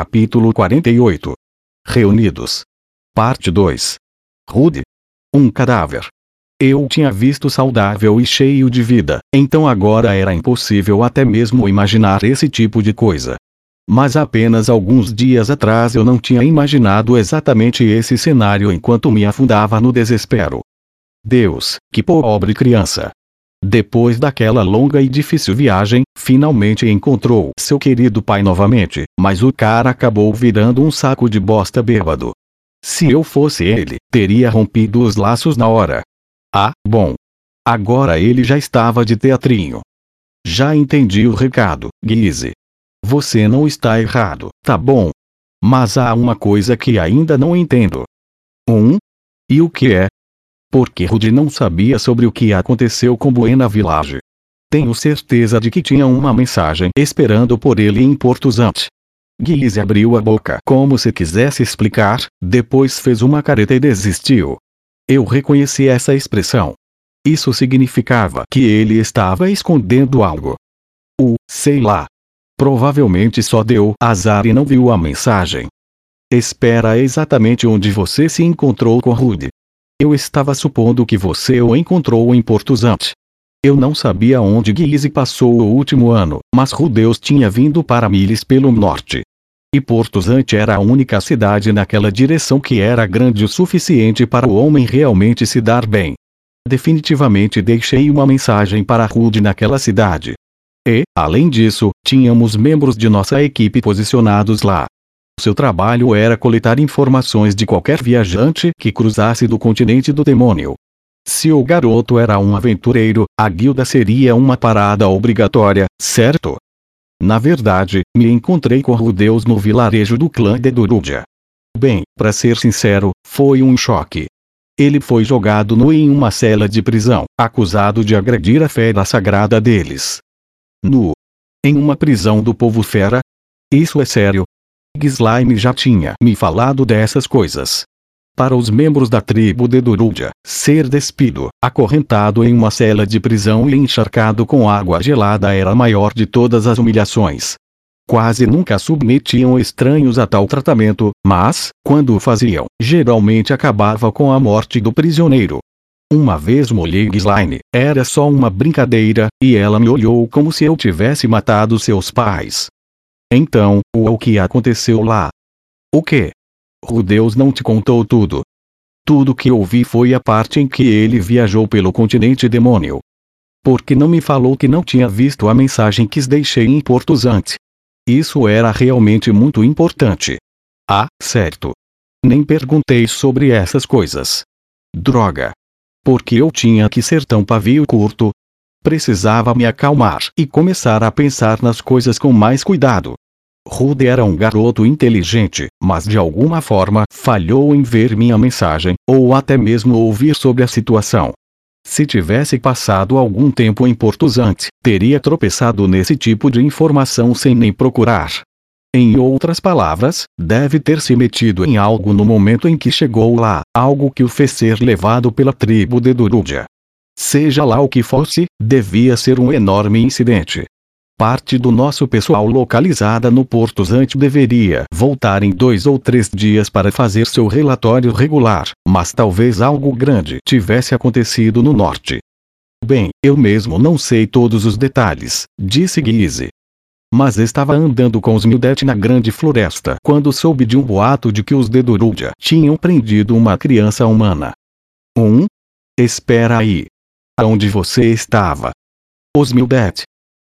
Capítulo 48 Reunidos. Parte 2 Rude. Um cadáver. Eu o tinha visto saudável e cheio de vida, então agora era impossível até mesmo imaginar esse tipo de coisa. Mas apenas alguns dias atrás eu não tinha imaginado exatamente esse cenário enquanto me afundava no desespero. Deus, que pobre criança! Depois daquela longa e difícil viagem, finalmente encontrou seu querido pai novamente, mas o cara acabou virando um saco de bosta bêbado. Se eu fosse ele, teria rompido os laços na hora. Ah, bom. Agora ele já estava de teatrinho. Já entendi o recado, Guise. Você não está errado, tá bom? Mas há uma coisa que ainda não entendo. Um? E o que é? Porque Rudy não sabia sobre o que aconteceu com Buena Village. Tenho certeza de que tinha uma mensagem esperando por ele em Porto Zante. Guise abriu a boca como se quisesse explicar, depois fez uma careta e desistiu. Eu reconheci essa expressão. Isso significava que ele estava escondendo algo. O, sei lá. Provavelmente só deu azar e não viu a mensagem. Espera exatamente onde você se encontrou com Rude. Eu estava supondo que você o encontrou em Porto Zante. Eu não sabia onde Guise passou o último ano, mas Rudeus tinha vindo para Miles pelo norte. E Porto Zante era a única cidade naquela direção que era grande o suficiente para o homem realmente se dar bem. Definitivamente deixei uma mensagem para Rude naquela cidade. E, além disso, tínhamos membros de nossa equipe posicionados lá. Seu trabalho era coletar informações de qualquer viajante que cruzasse do continente do demônio. Se o garoto era um aventureiro, a guilda seria uma parada obrigatória, certo? Na verdade, me encontrei com Rudeus no vilarejo do clã de Durúdia. Bem, para ser sincero, foi um choque. Ele foi jogado nu em uma cela de prisão, acusado de agredir a fé sagrada deles. Nu. Em uma prisão do povo fera? Isso é sério? Slime já tinha me falado dessas coisas. Para os membros da tribo de Durúdia, ser despido, acorrentado em uma cela de prisão e encharcado com água gelada era a maior de todas as humilhações. Quase nunca submetiam estranhos a tal tratamento, mas, quando o faziam, geralmente acabava com a morte do prisioneiro. Uma vez molhei Slime, era só uma brincadeira, e ela me olhou como se eu tivesse matado seus pais. Então, o que aconteceu lá? O que? Rudeus não te contou tudo. Tudo que ouvi foi a parte em que ele viajou pelo continente demônio. Porque não me falou que não tinha visto a mensagem que deixei em Porto Zante. Isso era realmente muito importante. Ah, certo. Nem perguntei sobre essas coisas. Droga. Porque eu tinha que ser tão pavio curto? Precisava me acalmar e começar a pensar nas coisas com mais cuidado. Rude era um garoto inteligente, mas de alguma forma falhou em ver minha mensagem, ou até mesmo ouvir sobre a situação. Se tivesse passado algum tempo em Porto Zante, teria tropeçado nesse tipo de informação sem nem procurar. Em outras palavras, deve ter se metido em algo no momento em que chegou lá, algo que o fez ser levado pela tribo de Durúdia. Seja lá o que fosse, devia ser um enorme incidente. Parte do nosso pessoal localizada no Porto Zante deveria voltar em dois ou três dias para fazer seu relatório regular, mas talvez algo grande tivesse acontecido no norte. Bem, eu mesmo não sei todos os detalhes, disse Guise. Mas estava andando com os Mildet na grande floresta quando soube de um boato de que os Dedurúdia tinham prendido uma criança humana. Um? Espera aí. Onde você estava? Os Mildet,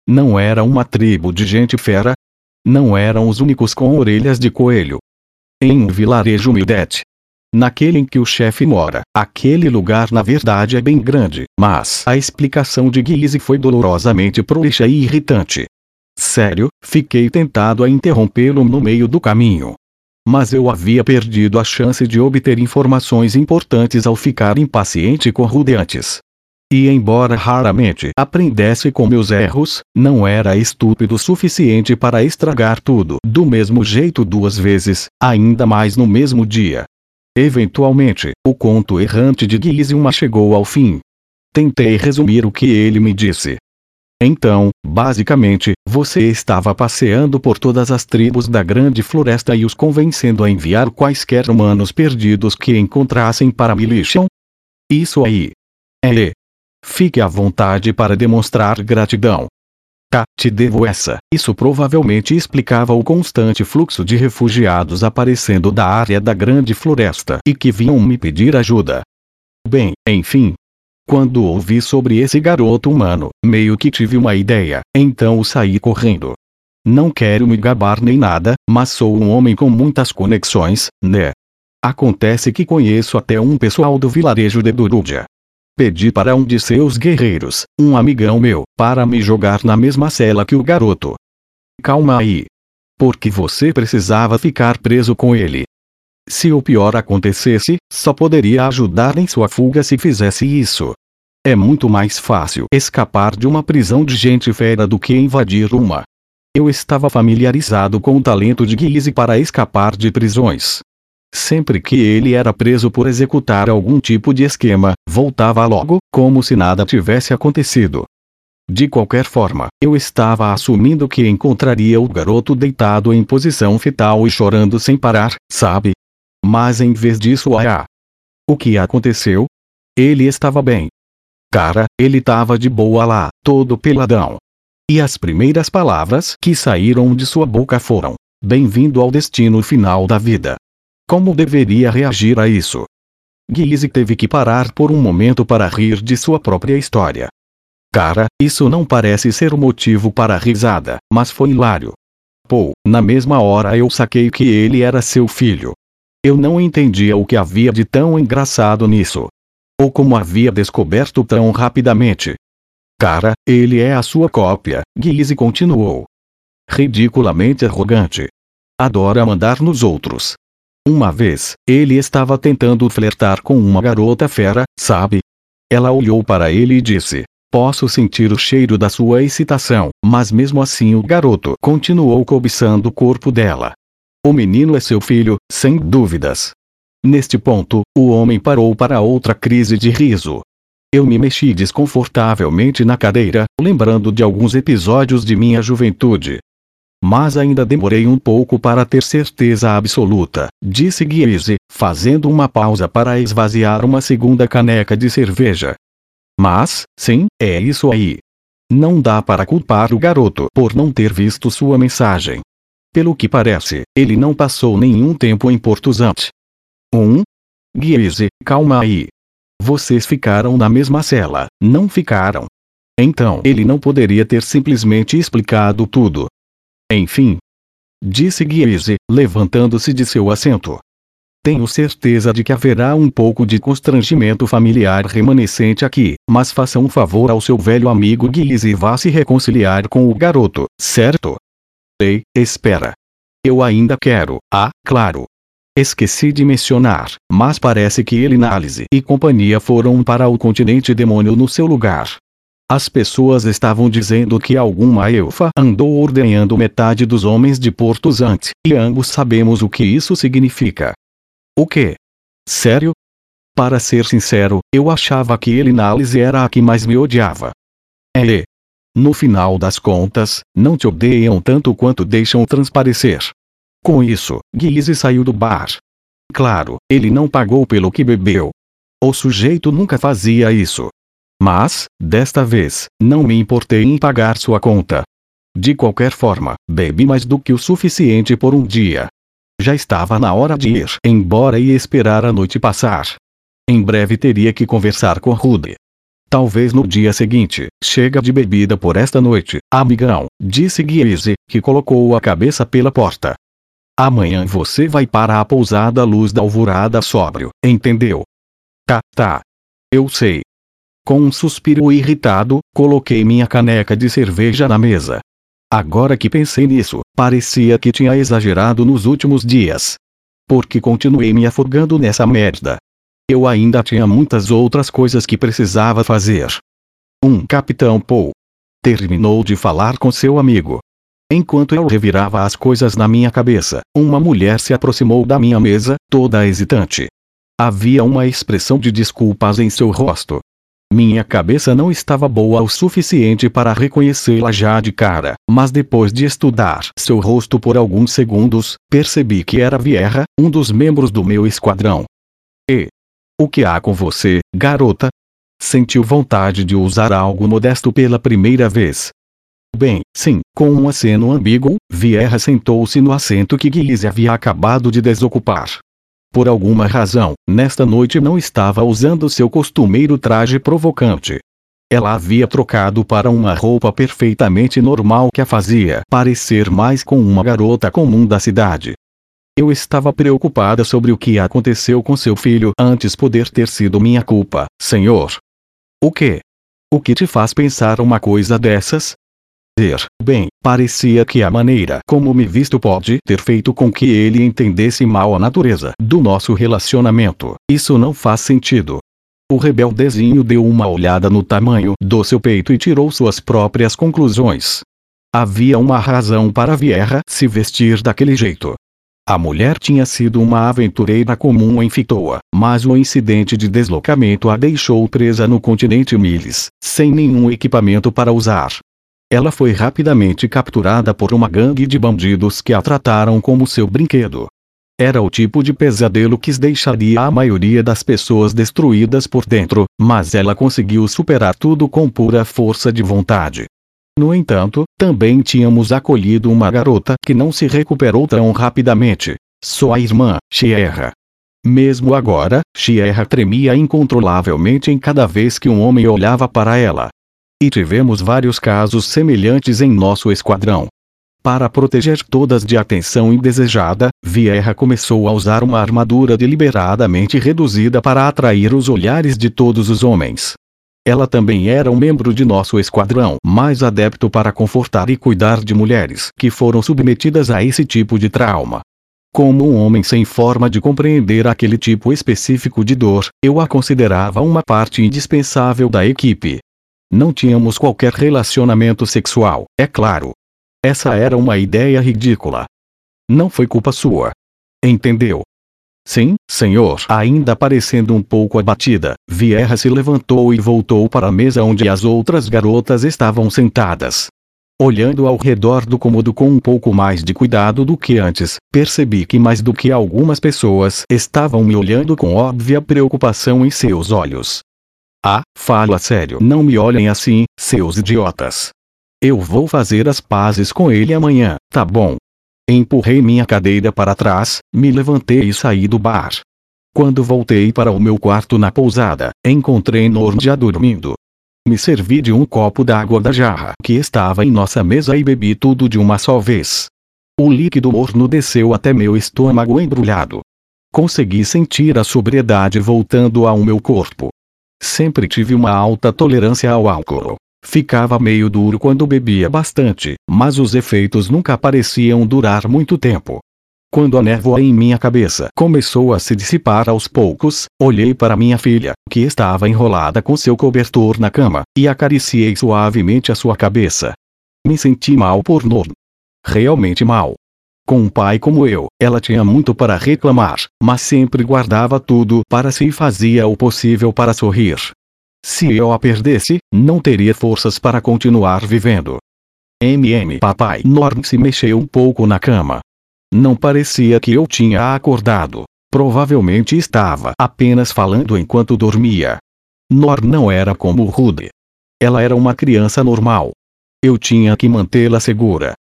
não era uma tribo de gente fera? Não eram os únicos com orelhas de coelho. Em um vilarejo Mildet. Naquele em que o chefe mora, aquele lugar na verdade é bem grande, mas a explicação de Guise foi dolorosamente prolixa e irritante. Sério, fiquei tentado a interrompê-lo no meio do caminho. Mas eu havia perdido a chance de obter informações importantes ao ficar impaciente com Rude antes. E embora raramente aprendesse com meus erros, não era estúpido o suficiente para estragar tudo do mesmo jeito duas vezes, ainda mais no mesmo dia. Eventualmente, o conto errante de Gizilma chegou ao fim. Tentei resumir o que ele me disse. Então, basicamente, você estava passeando por todas as tribos da Grande Floresta e os convencendo a enviar quaisquer humanos perdidos que encontrassem para Militian? Isso aí. É. Fique à vontade para demonstrar gratidão. Cá, te devo essa. Isso provavelmente explicava o constante fluxo de refugiados aparecendo da área da Grande Floresta e que vinham me pedir ajuda. Bem, enfim, quando ouvi sobre esse garoto humano, meio que tive uma ideia, então saí correndo. Não quero me gabar nem nada, mas sou um homem com muitas conexões, né? Acontece que conheço até um pessoal do vilarejo de Durúdia. Pedi para um de seus guerreiros, um amigão meu, para me jogar na mesma cela que o garoto. Calma aí. Porque você precisava ficar preso com ele. Se o pior acontecesse, só poderia ajudar em sua fuga se fizesse isso. É muito mais fácil escapar de uma prisão de gente fera do que invadir uma. Eu estava familiarizado com o talento de Guise para escapar de prisões. Sempre que ele era preso por executar algum tipo de esquema, voltava logo, como se nada tivesse acontecido. De qualquer forma, eu estava assumindo que encontraria o garoto deitado em posição fetal e chorando sem parar, sabe? Mas em vez disso, ah, o que aconteceu? Ele estava bem, Cara, ele tava de boa lá, todo peladão. E as primeiras palavras que saíram de sua boca foram: Bem-vindo ao destino final da vida. Como deveria reagir a isso? Guise teve que parar por um momento para rir de sua própria história. Cara, isso não parece ser o motivo para a risada, mas foi hilário. Pô, na mesma hora eu saquei que ele era seu filho. Eu não entendia o que havia de tão engraçado nisso. Ou como havia descoberto tão rapidamente. Cara, ele é a sua cópia, Guise continuou. Ridiculamente arrogante. Adora mandar nos outros. Uma vez, ele estava tentando flertar com uma garota fera, sabe? Ela olhou para ele e disse: Posso sentir o cheiro da sua excitação, mas mesmo assim o garoto continuou cobiçando o corpo dela. O menino é seu filho, sem dúvidas. Neste ponto, o homem parou para outra crise de riso. Eu me mexi desconfortavelmente na cadeira, lembrando de alguns episódios de minha juventude. Mas ainda demorei um pouco para ter certeza absoluta, disse Guise, fazendo uma pausa para esvaziar uma segunda caneca de cerveja. Mas, sim, é isso aí. Não dá para culpar o garoto por não ter visto sua mensagem. Pelo que parece, ele não passou nenhum tempo em Portuzante. 1. Guise, calma aí. Vocês ficaram na mesma cela, não ficaram? Então ele não poderia ter simplesmente explicado tudo. Enfim. Disse Guise, levantando-se de seu assento. Tenho certeza de que haverá um pouco de constrangimento familiar remanescente aqui, mas faça um favor ao seu velho amigo Guise e vá se reconciliar com o garoto, certo? Ei, espera. Eu ainda quero, ah, claro, Esqueci de mencionar, mas parece que ele Nálise e companhia foram para o continente demônio no seu lugar. As pessoas estavam dizendo que alguma elfa andou ordenhando metade dos homens de Porto Zante, e ambos sabemos o que isso significa. O que? Sério? Para ser sincero, eu achava que ele Nálise era a que mais me odiava. É. No final das contas, não te odeiam tanto quanto deixam transparecer. Com isso, Guise saiu do bar. Claro, ele não pagou pelo que bebeu. O sujeito nunca fazia isso. Mas, desta vez, não me importei em pagar sua conta. De qualquer forma, bebi mais do que o suficiente por um dia. Já estava na hora de ir embora e esperar a noite passar. Em breve teria que conversar com Rude. Talvez no dia seguinte, chega de bebida por esta noite, amigão, disse Guise, que colocou a cabeça pela porta. Amanhã você vai para a pousada Luz da Alvorada sóbrio, entendeu? Tá, tá. Eu sei. Com um suspiro irritado, coloquei minha caneca de cerveja na mesa. Agora que pensei nisso, parecia que tinha exagerado nos últimos dias. Porque continuei me afogando nessa merda. Eu ainda tinha muitas outras coisas que precisava fazer. Um Capitão Paul. Terminou de falar com seu amigo. Enquanto eu revirava as coisas na minha cabeça, uma mulher se aproximou da minha mesa, toda hesitante. Havia uma expressão de desculpas em seu rosto. Minha cabeça não estava boa o suficiente para reconhecê-la já de cara, mas depois de estudar seu rosto por alguns segundos, percebi que era Vierra, um dos membros do meu esquadrão. E. O que há com você, garota? Sentiu vontade de usar algo modesto pela primeira vez. Bem, sim, com um aceno ambíguo, Vierra sentou-se no assento que Guise havia acabado de desocupar. Por alguma razão, nesta noite não estava usando seu costumeiro traje provocante. Ela havia trocado para uma roupa perfeitamente normal que a fazia parecer mais com uma garota comum da cidade. Eu estava preocupada sobre o que aconteceu com seu filho antes poder ter sido minha culpa, senhor. O que? O que te faz pensar uma coisa dessas? Dizer, bem, parecia que a maneira como me visto pode ter feito com que ele entendesse mal a natureza do nosso relacionamento. Isso não faz sentido. O rebeldezinho deu uma olhada no tamanho do seu peito e tirou suas próprias conclusões. Havia uma razão para Vierra se vestir daquele jeito. A mulher tinha sido uma aventureira comum em Fitoa, mas o incidente de deslocamento a deixou presa no continente Miles, sem nenhum equipamento para usar. Ela foi rapidamente capturada por uma gangue de bandidos que a trataram como seu brinquedo. Era o tipo de pesadelo que deixaria a maioria das pessoas destruídas por dentro, mas ela conseguiu superar tudo com pura força de vontade. No entanto, também tínhamos acolhido uma garota que não se recuperou tão rapidamente. Sua irmã, Sierra. Mesmo agora, Sierra tremia incontrolavelmente em cada vez que um homem olhava para ela. E tivemos vários casos semelhantes em nosso esquadrão. Para proteger todas de atenção indesejada, Vieira começou a usar uma armadura deliberadamente reduzida para atrair os olhares de todos os homens. Ela também era um membro de nosso esquadrão, mais adepto para confortar e cuidar de mulheres que foram submetidas a esse tipo de trauma. Como um homem sem forma de compreender aquele tipo específico de dor, eu a considerava uma parte indispensável da equipe. Não tínhamos qualquer relacionamento sexual, é claro. Essa era uma ideia ridícula. Não foi culpa sua. Entendeu? Sim, senhor. Ainda parecendo um pouco abatida, Vierra se levantou e voltou para a mesa onde as outras garotas estavam sentadas. Olhando ao redor do cômodo com um pouco mais de cuidado do que antes, percebi que mais do que algumas pessoas estavam me olhando com óbvia preocupação em seus olhos. Ah, falo a sério. Não me olhem assim, seus idiotas. Eu vou fazer as pazes com ele amanhã, tá bom? Empurrei minha cadeira para trás, me levantei e saí do bar. Quando voltei para o meu quarto na pousada, encontrei Norn já dormindo. Me servi de um copo d'água da jarra que estava em nossa mesa e bebi tudo de uma só vez. O líquido morno desceu até meu estômago embrulhado. Consegui sentir a sobriedade voltando ao meu corpo. Sempre tive uma alta tolerância ao álcool. Ficava meio duro quando bebia bastante, mas os efeitos nunca pareciam durar muito tempo. Quando a névoa em minha cabeça começou a se dissipar aos poucos, olhei para minha filha, que estava enrolada com seu cobertor na cama, e acariciei suavemente a sua cabeça. Me senti mal por Norn. Realmente mal. Com um pai como eu, ela tinha muito para reclamar, mas sempre guardava tudo para si e fazia o possível para sorrir. Se eu a perdesse, não teria forças para continuar vivendo. MM papai Norm se mexeu um pouco na cama. Não parecia que eu tinha acordado. Provavelmente estava apenas falando enquanto dormia. Nor não era como Rude. Ela era uma criança normal. Eu tinha que mantê-la segura.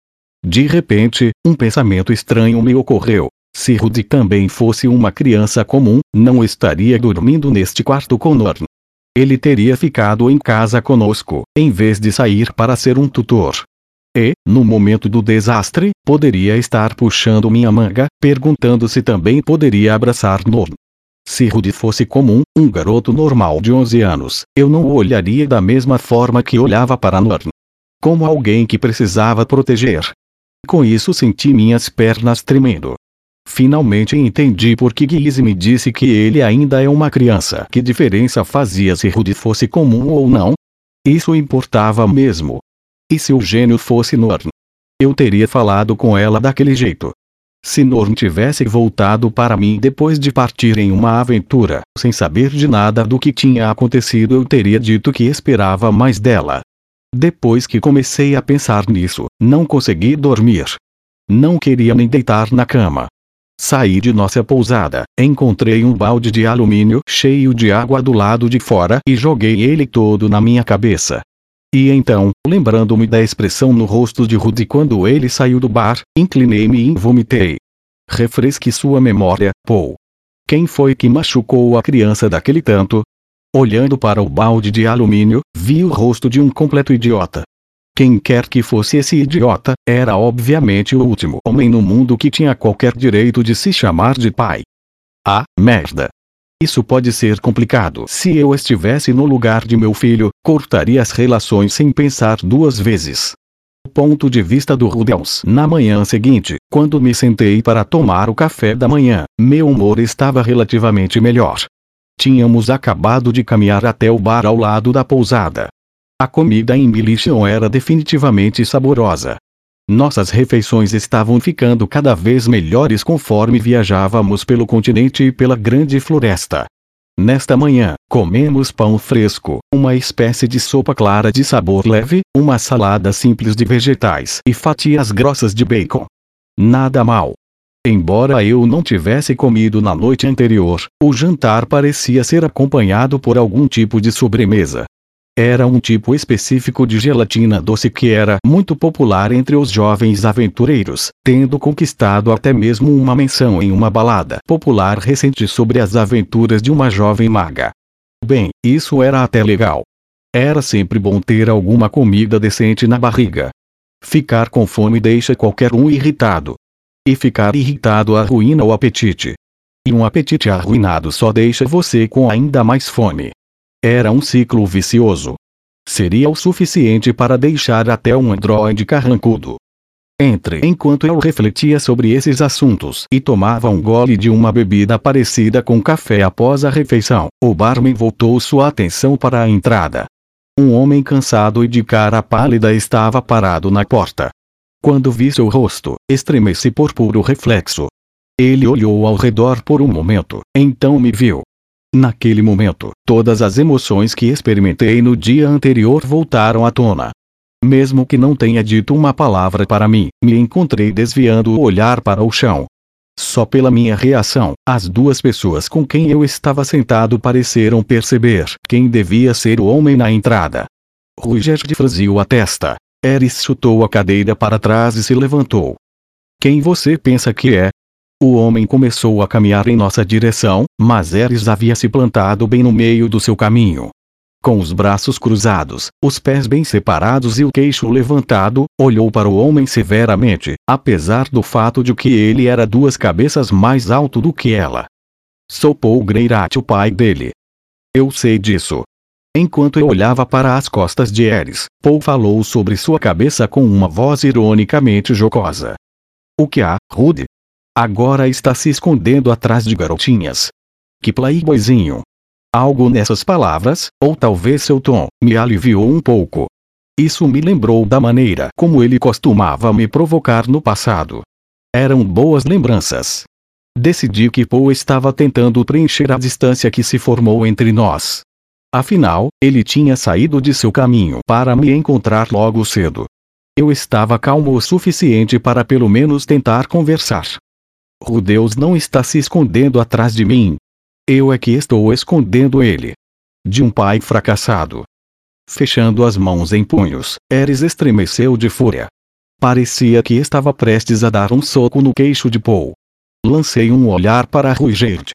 De repente, um pensamento estranho me ocorreu. Se Rudy também fosse uma criança comum, não estaria dormindo neste quarto com Norn. Ele teria ficado em casa conosco, em vez de sair para ser um tutor. E, no momento do desastre, poderia estar puxando minha manga, perguntando se também poderia abraçar Norn. Se Rudy fosse comum, um garoto normal de 11 anos, eu não o olharia da mesma forma que olhava para Norn. Como alguém que precisava proteger, com isso senti minhas pernas tremendo. Finalmente entendi por que Guise me disse que ele ainda é uma criança. Que diferença fazia se Rudy fosse comum ou não? Isso importava mesmo. E se o gênio fosse Norn? Eu teria falado com ela daquele jeito. Se Norm tivesse voltado para mim depois de partir em uma aventura, sem saber de nada do que tinha acontecido, eu teria dito que esperava mais dela. Depois que comecei a pensar nisso, não consegui dormir. Não queria nem deitar na cama. Saí de nossa pousada, encontrei um balde de alumínio cheio de água do lado de fora e joguei ele todo na minha cabeça. E então, lembrando-me da expressão no rosto de Rudy quando ele saiu do bar, inclinei-me e vomitei. Refresque sua memória, Paul. Quem foi que machucou a criança daquele tanto? Olhando para o balde de alumínio, vi o rosto de um completo idiota. Quem quer que fosse esse idiota, era obviamente o último homem no mundo que tinha qualquer direito de se chamar de pai. Ah, merda. Isso pode ser complicado. Se eu estivesse no lugar de meu filho, cortaria as relações sem pensar duas vezes. Ponto de vista do Rudels. Na manhã seguinte, quando me sentei para tomar o café da manhã, meu humor estava relativamente melhor. Tínhamos acabado de caminhar até o bar ao lado da pousada. A comida em Milition era definitivamente saborosa. Nossas refeições estavam ficando cada vez melhores conforme viajávamos pelo continente e pela grande floresta. Nesta manhã, comemos pão fresco, uma espécie de sopa clara de sabor leve, uma salada simples de vegetais e fatias grossas de bacon. Nada mal. Embora eu não tivesse comido na noite anterior, o jantar parecia ser acompanhado por algum tipo de sobremesa. Era um tipo específico de gelatina doce que era muito popular entre os jovens aventureiros, tendo conquistado até mesmo uma menção em uma balada popular recente sobre as aventuras de uma jovem maga. Bem, isso era até legal. Era sempre bom ter alguma comida decente na barriga. Ficar com fome deixa qualquer um irritado. E ficar irritado arruína o apetite. E um apetite arruinado só deixa você com ainda mais fome. Era um ciclo vicioso. Seria o suficiente para deixar até um androide carrancudo. Entre enquanto eu refletia sobre esses assuntos e tomava um gole de uma bebida parecida com café após a refeição, o barman voltou sua atenção para a entrada. Um homem cansado e de cara pálida estava parado na porta. Quando vi seu rosto, estremeci por puro reflexo. Ele olhou ao redor por um momento, então me viu. Naquele momento, todas as emoções que experimentei no dia anterior voltaram à tona. Mesmo que não tenha dito uma palavra para mim, me encontrei desviando o olhar para o chão. Só pela minha reação, as duas pessoas com quem eu estava sentado pareceram perceber quem devia ser o homem na entrada. Rugerd franziu a testa. Eris chutou a cadeira para trás e se levantou. Quem você pensa que é? O homem começou a caminhar em nossa direção, mas Eris havia se plantado bem no meio do seu caminho. Com os braços cruzados, os pés bem separados e o queixo levantado, olhou para o homem severamente, apesar do fato de que ele era duas cabeças mais alto do que ela. Sou Paul Greirat o pai dele. Eu sei disso. Enquanto eu olhava para as costas de Eris, Paul falou sobre sua cabeça com uma voz ironicamente jocosa. O que há, Rude? Agora está se escondendo atrás de garotinhas. Que playboyzinho. Algo nessas palavras, ou talvez seu tom, me aliviou um pouco. Isso me lembrou da maneira como ele costumava me provocar no passado. Eram boas lembranças. Decidi que Paul estava tentando preencher a distância que se formou entre nós. Afinal, ele tinha saído de seu caminho para me encontrar logo cedo. Eu estava calmo o suficiente para pelo menos tentar conversar. O Deus não está se escondendo atrás de mim. Eu é que estou escondendo ele. De um pai fracassado. Fechando as mãos em punhos, Eris estremeceu de fúria. Parecia que estava prestes a dar um soco no queixo de Paul. Lancei um olhar para Ruigerd.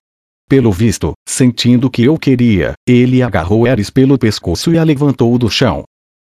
Pelo visto, sentindo que eu queria, ele agarrou Eris pelo pescoço e a levantou do chão.